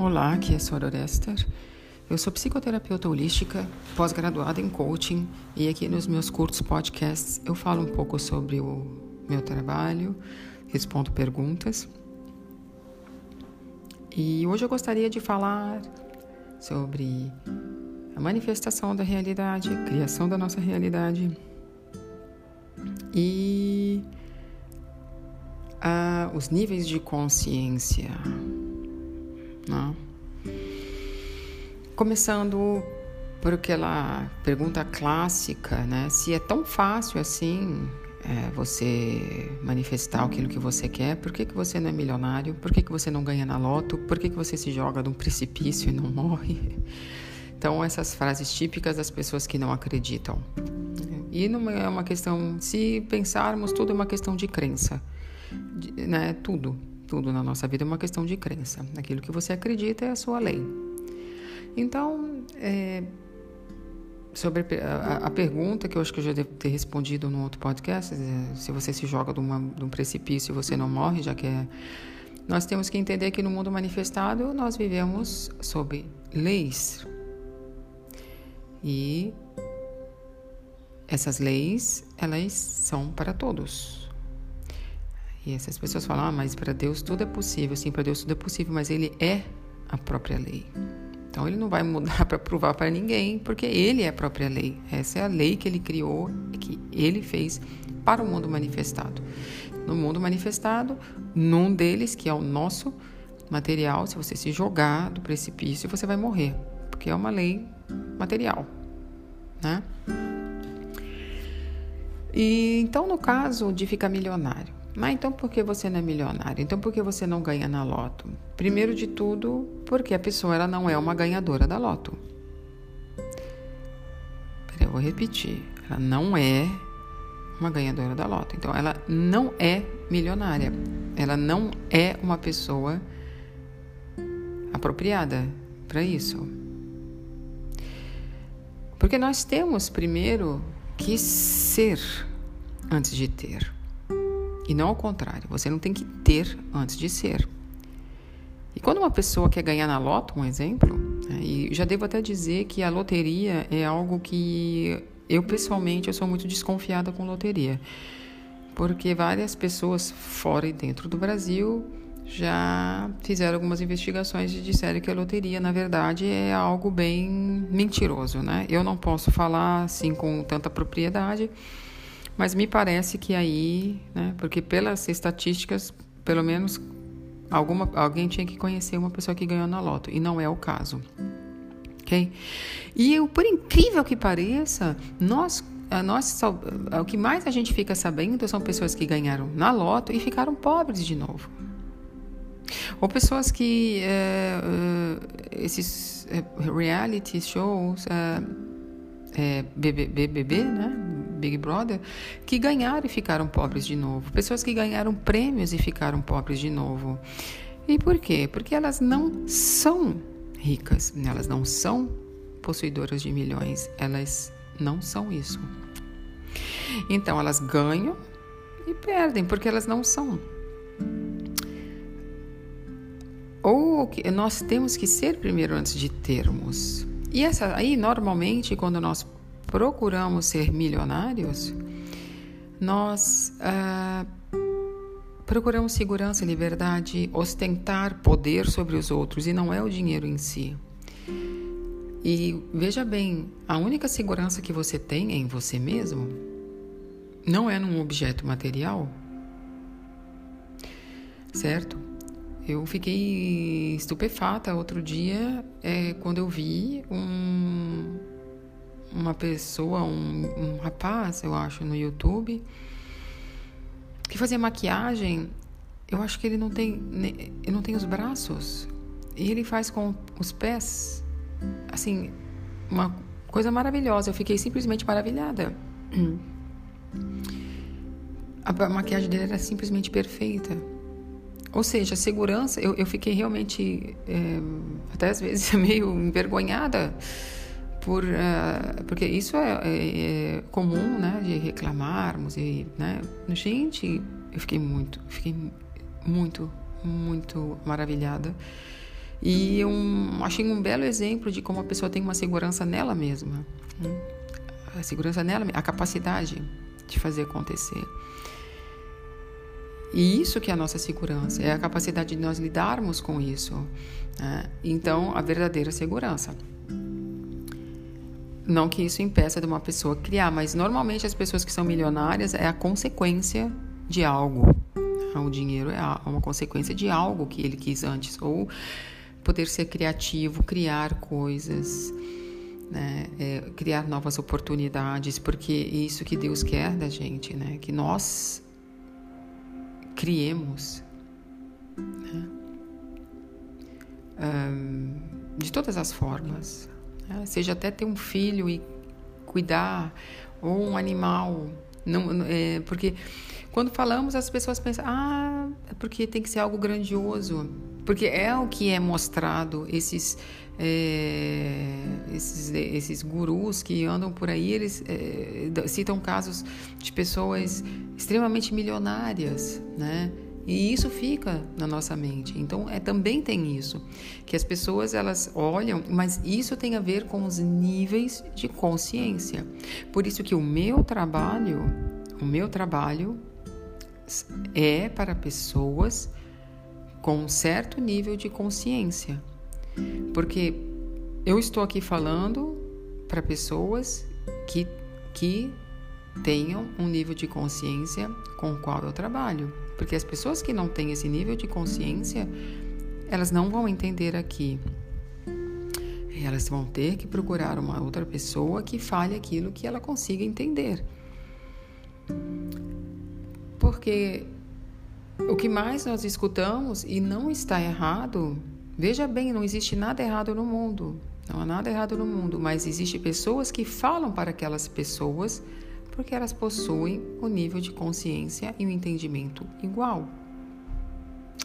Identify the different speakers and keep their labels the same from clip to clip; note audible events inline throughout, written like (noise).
Speaker 1: Olá, aqui é Soror Esther. Eu sou psicoterapeuta holística, pós-graduada em coaching e aqui nos meus curtos podcasts eu falo um pouco sobre o meu trabalho, respondo perguntas. E hoje eu gostaria de falar sobre a manifestação da realidade, a criação da nossa realidade e uh, os níveis de consciência. Né? Começando por aquela pergunta clássica, né? Se é tão fácil assim é, você manifestar aquilo que você quer, por que, que você não é milionário? Por que, que você não ganha na loto? Por que, que você se joga de um precipício e não (laughs) morre? Então, essas frases típicas das pessoas que não acreditam. E não é uma questão, se pensarmos, tudo é uma questão de crença, né? Tudo, tudo na nossa vida é uma questão de crença. Aquilo que você acredita é a sua lei. Então, é, sobre a, a, pergunta que eu acho que eu já devo ter respondido no outro podcast, é, se você se joga de, uma, de um precipício e você não morre, já que é. Nós temos que entender que no mundo manifestado nós vivemos sob leis. E essas leis, elas são para todos. E essas pessoas falam, ah, mas para Deus tudo é possível. Sim, para Deus tudo é possível, mas Ele é a própria lei. Então Ele não vai mudar (laughs) para provar para ninguém, porque Ele é a própria lei. Essa é a lei que Ele criou, que Ele fez para o mundo manifestado. No mundo manifestado, num deles, que é o nosso material, se você se jogar do precipício, você vai morrer, porque é uma lei material, né? E então, no caso de ficar milionário, mas então por que você não é milionário? Então por que você não ganha na loto? Primeiro de tudo, porque a pessoa ela não é uma ganhadora da loto. Peraí, eu vou repetir. Ela não é uma ganhadora da loto. Então ela não é milionária. Ela não é uma pessoa apropriada para isso. Porque nós temos primeiro que ser antes de ter. E não ao contrário, você não tem que ter antes de ser. E quando uma pessoa quer ganhar na loto, um exemplo, né, e já devo até dizer que a loteria é algo que eu pessoalmente eu sou muito desconfiada com loteria, porque várias pessoas fora e dentro do Brasil já fizeram algumas investigações e disseram que a loteria, na verdade, é algo bem mentiroso, né? Eu não posso falar assim com tanta propriedade, mas me parece que aí, né, porque pelas estatísticas, pelo menos alguma, alguém tinha que conhecer uma pessoa que ganhou na loto, e não é o caso. Ok? E por incrível que pareça, nós nós, o que mais a gente fica sabendo são pessoas que ganharam na loto e ficaram pobres de novo. Ou pessoas que é, é, esses é, reality shows, BBB, né? Big Brother, que ganharam e ficaram pobres de novo. Pessoas que ganharam prêmios e ficaram pobres de novo. E por quê? Porque elas não são ricas, elas não são possuidoras de milhões, elas não são isso. Então elas ganham e perdem porque elas não são. Ou nós temos que ser primeiro antes de termos. E essa aí normalmente quando nós procuramos ser milionários, nós ah, procuramos segurança, liberdade, ostentar poder sobre os outros e não é o dinheiro em si. E veja bem, a única segurança que você tem é em você mesmo, não é num objeto material, certo? Eu fiquei estupefata outro dia é, quando eu vi um, uma pessoa, um, um rapaz, eu acho, no YouTube, que fazia maquiagem. Eu acho que ele não tem, ele não tem os braços e ele faz com os pés, assim, uma coisa maravilhosa. Eu fiquei simplesmente maravilhada. (clears throat) A maquiagem dele era simplesmente perfeita. Ou seja, a segurança, eu, eu fiquei realmente, é, até às vezes, (laughs) meio envergonhada por, uh, porque isso é, é, é, comum, né, de reclamarmos e, né, gente, eu fiquei muito, fiquei muito, muito maravilhada E um, achei um belo exemplo de como a pessoa tem uma segurança nela mesma. Né? A segurança nela, a capacidade de fazer acontecer. E isso que é a nossa segurança, é a capacidade de nós lidarmos com isso. Né? Então, a verdadeira segurança. Não que isso impeça de uma pessoa criar, mas normalmente as pessoas que são milionárias é a consequência de algo. O dinheiro é uma consequência de algo que ele quis antes, ou poder ser criativo, criar coisas, né? É, criar novas oportunidades, porque é isso que Deus quer da gente, né? Que nós criemos, né? um, de todas as formas? Seja até ter um filho e cuidar ou um animal, não, é, porque quando falamos as pessoas pensam, ah, é porque tem que ser algo grandioso, porque é o que é mostrado esses é, esses, esses gurus que andam por aí, eles é, citam casos de pessoas extremamente milionárias, né? E isso fica na nossa mente. Então, é, também tem isso, que as pessoas elas olham, mas isso tem a ver com os níveis de consciência. Por isso que o meu trabalho, o meu trabalho é para pessoas com um certo nível de consciência. Porque eu estou aqui falando para pessoas que, que tenham um nível de consciência com o qual eu trabalho. Porque as pessoas que não têm esse nível de consciência, elas não vão entender aqui. Elas vão ter que procurar uma outra pessoa que fale aquilo que ela consiga entender. Porque o que mais nós escutamos, e não está errado, veja bem, não existe nada errado no mundo. Não há nada errado no mundo, mas existem pessoas que falam para aquelas pessoas porque elas possuem o nível de consciência e o entendimento igual.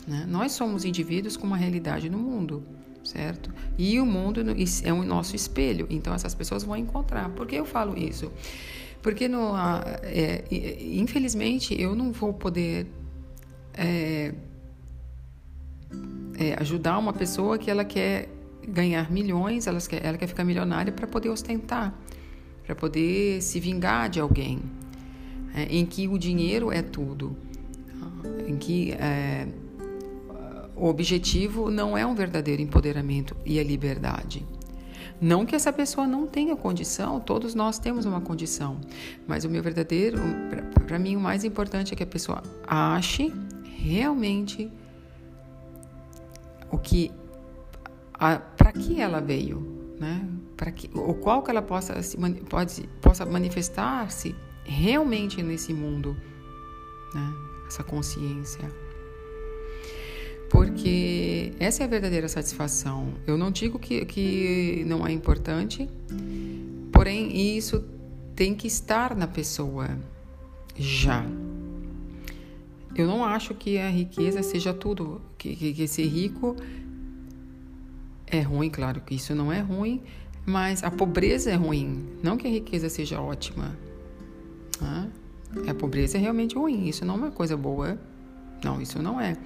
Speaker 1: Né? Nós somos indivíduos com uma realidade no mundo, certo? E o mundo é o nosso espelho, então essas pessoas vão encontrar. Por que eu falo isso? Porque, no, é, infelizmente, eu não vou poder é, é, ajudar uma pessoa que ela quer ganhar milhões, ela quer, ela quer ficar milionária para poder ostentar, para poder se vingar de alguém, é, em que o dinheiro é tudo, em que é, o objetivo não é um verdadeiro empoderamento e a liberdade. Não que essa pessoa não tenha condição, todos nós temos uma condição, mas o meu verdadeiro, para mim, o mais importante é que a pessoa ache realmente o que, para que ela veio, né? Para que, o qual que ela possa se pode possa manifestar-se realmente nesse mundo, né? Essa consciência porque essa é a verdadeira satisfação. Eu não digo que, que não é importante, porém isso tem que estar na pessoa já. Eu não acho que a riqueza seja tudo, que, que, que ser rico é ruim, claro que isso não é ruim, mas a pobreza é ruim, não que a riqueza seja ótima. Ah, a pobreza é realmente ruim, isso não é uma coisa boa. Não, isso não é.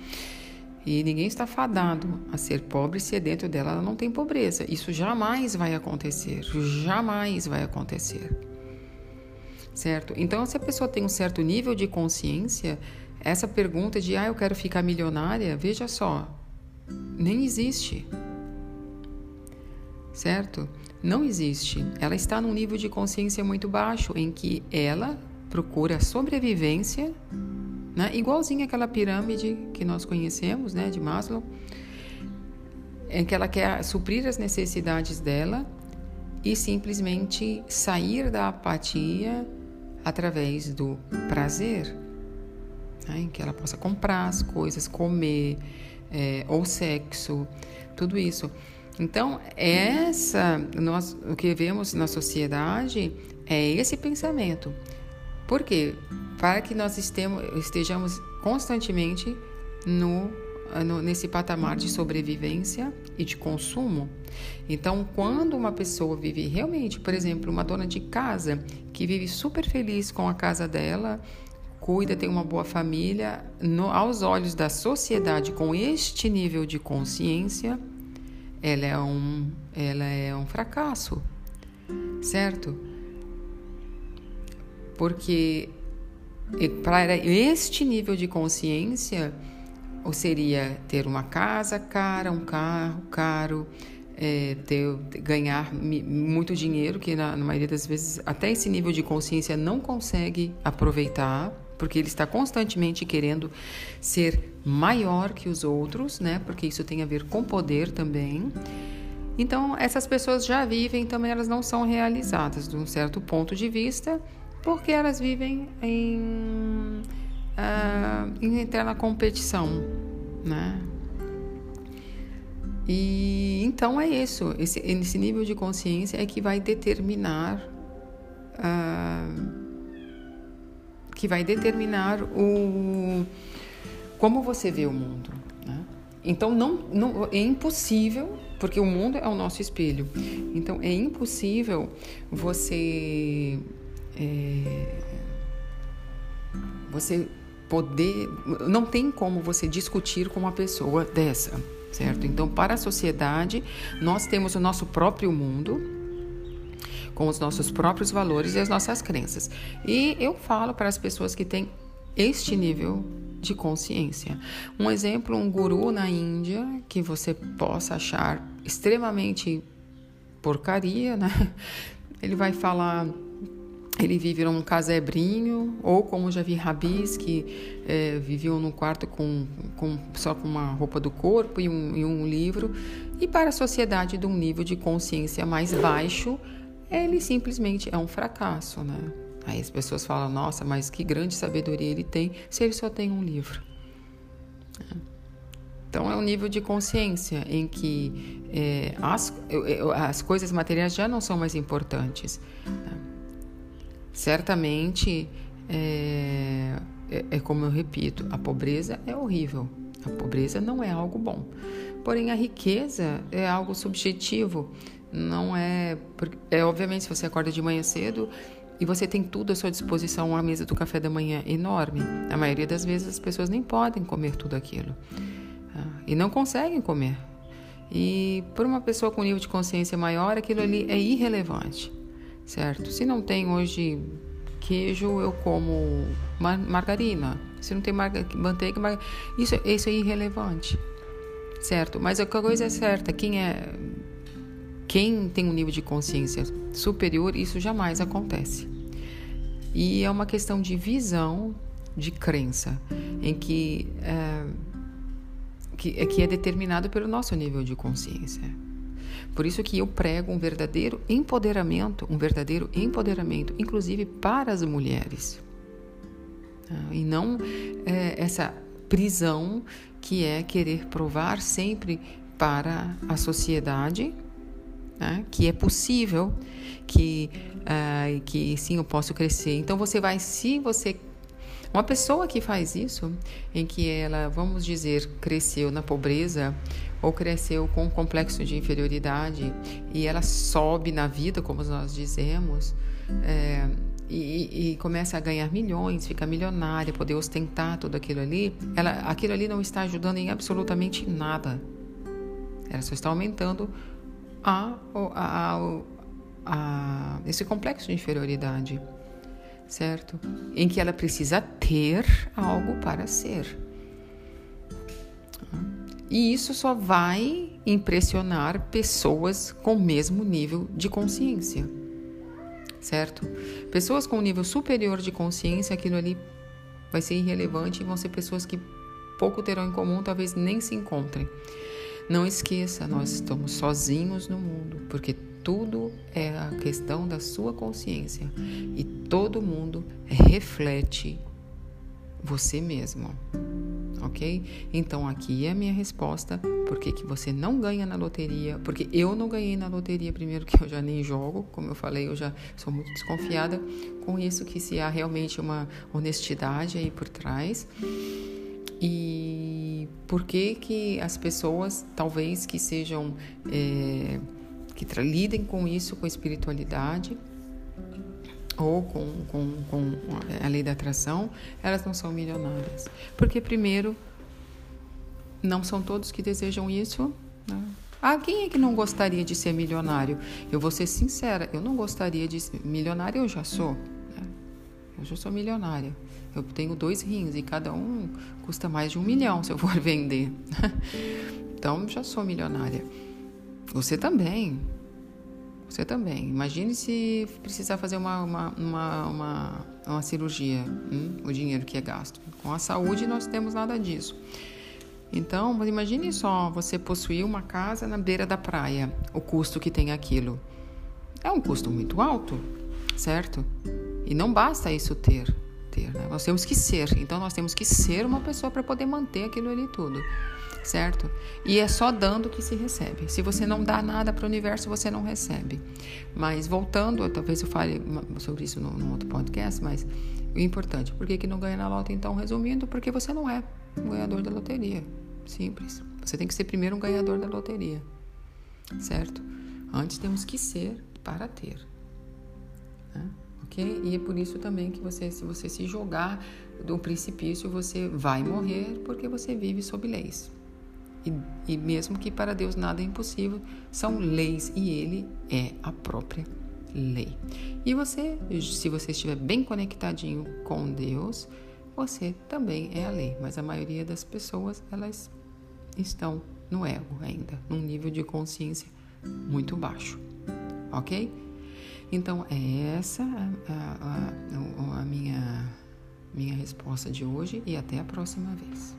Speaker 1: E ninguém está fadado a ser pobre se dentro dela ela não tem pobreza. Isso jamais vai acontecer. Jamais vai acontecer. Certo? Então, se a pessoa tem um certo nível de consciência, essa pergunta de, ah, eu quero ficar milionária, veja só, nem existe. Certo? Não existe. Ela está num nível de consciência muito baixo em que ela procura sobrevivência né? Igualzinho aquela pirâmide que nós conhecemos, né, de Maslow, em que ela quer suprir as necessidades dela e simplesmente sair da apatia através do prazer, né? em que ela possa comprar as coisas, comer, é, ou sexo, tudo isso. Então, essa, nós, o que vemos na sociedade é esse pensamento. Por quê? Para que nós estejamos constantemente no, no, nesse patamar de sobrevivência e de consumo. Então, quando uma pessoa vive realmente, por exemplo, uma dona de casa que vive super feliz com a casa dela, cuida, tem uma boa família, no, aos olhos da sociedade com este nível de consciência, ela é um, ela é um fracasso, certo? Porque para este nível de consciência, ou seria ter uma casa cara, um carro caro, é, ter, ganhar muito dinheiro, que na, na maioria das vezes até esse nível de consciência não consegue aproveitar, porque ele está constantemente querendo ser maior que os outros, né? Porque isso tem a ver com poder também. Então, essas pessoas já vivem, também elas não são realizadas de um certo ponto de vista, porque elas vivem em, uh, em competição, né? E então é isso, esse, esse nível de consciência é que vai determinar uh, que vai determinar o como você vê o mundo. Né? Então não, não é impossível porque o mundo é o nosso espelho. Então é impossível você é, você poder não tem como você discutir com uma pessoa dessa, certo? Então para a sociedade nós temos o nosso próprio mundo com os nossos próprios valores e as nossas crenças. E eu falo para as pessoas que têm este nível de consciência. Um exemplo, um guru na Índia que você possa achar extremamente porcaria, né? (laughs) Ele vai falar ele vive num casebrinho, ou como já vi rabis que é, viviam num quarto com, com, só com uma roupa do corpo e um, e um livro. E para a sociedade de um nível de consciência mais baixo, ele simplesmente é um fracasso, né? Aí as pessoas falam, nossa, mas que grande sabedoria ele tem se ele só tem um livro. Então é um nível de consciência em que é, as, as coisas materiais já não são mais importantes. Né? Certamente, é, é, é como eu repito, a pobreza é horrível. A pobreza não é algo bom. Porém, a riqueza é algo subjetivo não é, é obviamente se você acorda de manhã cedo e você tem tudo à sua disposição, uma mesa do café da manhã enorme. A maioria das vezes as pessoas nem podem comer tudo aquilo ah, e não conseguem comer. E por uma pessoa com nível de consciência maior, aquilo ali é irrelevante, certo? Se não tem hoje queijo, eu como margarina. Se não tem manteiga, isso, isso é irrelevante, certo? Mas a coisa é certa, quem é quem tem um nível de consciência superior, isso jamais acontece. E é uma questão de visão, de crença, em que é, que, é, que é determinado pelo nosso nível de consciência. Por isso que eu prego um verdadeiro empoderamento, um verdadeiro empoderamento, inclusive para as mulheres. Ah, e não é, essa prisão que é querer provar sempre para a sociedade né? que é possível, que, uh, que sim, eu posso crescer. Então você vai, se você. Uma pessoa que faz isso, em que ela, vamos dizer, cresceu na pobreza ou cresceu com um complexo de inferioridade e ela sobe na vida, como nós dizemos, é, e, e, começa a ganhar milhões, fica milionária, poder ostentar tudo aquilo ali, ela, aquilo ali não está ajudando em absolutamente nada. Ela só está aumentando a, esse complexo de inferioridade, certo? Em que ela precisa ter algo para ser. E isso só vai impressionar pessoas com o mesmo nível de consciência, certo? Pessoas com um nível superior de consciência, aquilo ali vai ser irrelevante e vão ser pessoas que pouco terão em comum, talvez nem se encontrem. Não esqueça, nós estamos sozinhos no mundo, porque tudo é a questão da sua consciência e todo mundo reflete você mesmo. Ok? Então aqui é a minha resposta. Por que, que você não ganha na loteria? Porque eu não ganhei na loteria, primeiro que eu já nem jogo, como eu falei, eu já sou muito desconfiada com isso, que se há realmente uma honestidade aí por trás. E por que, que as pessoas, talvez que sejam, é, que lidem com isso, com espiritualidade, ou com, com, com a lei da atração, elas não são milionárias. Porque, primeiro, não são todos que desejam isso, né? Ah, quem é que não gostaria de ser milionário? Eu vou ser sincera, eu não gostaria de ser milionário, eu já sou. Né? Eu já sou milionária. Eu tenho dois rins e cada um custa mais de um milhão se eu for (laughs) vender. então, já sou milionária. Você também. Você também. Imagine se precisar fazer uma, uma, uma, uma, uma cirurgia, hum? o dinheiro que é gasto. Com a saúde, nós temos nada disso. Então, imagine só você possuir uma casa na beira da praia, o custo que tem aquilo. É um custo muito alto, certo? E não basta isso ter, ter, né? Nós temos que ser. Então, nós temos que ser uma pessoa para poder manter aquilo ali tudo certo? E é só dando que se recebe. Se você não dá nada para o universo, você não recebe. Mas voltando, talvez eu fale sobre isso no, outro podcast, mas o importante, por que, que não ganha na loteria? Então, resumindo, porque você não é um ganhador da loteria. Simples. Você tem que ser primeiro um ganhador da loteria, certo? Antes temos que ser para ter. Né? Ok? E é por isso também que você, se você se jogar do precipício, você vai morrer porque você vive sob leis. E, e mesmo que para Deus nada é impossível, são leis e Ele é a própria lei. E você, se você estiver bem conectadinho com Deus, você também é a lei. Mas a maioria das pessoas, elas estão no ego ainda, num nível de consciência muito baixo. Ok? Então, é essa a, a, a, a minha, minha resposta de hoje e até a próxima vez.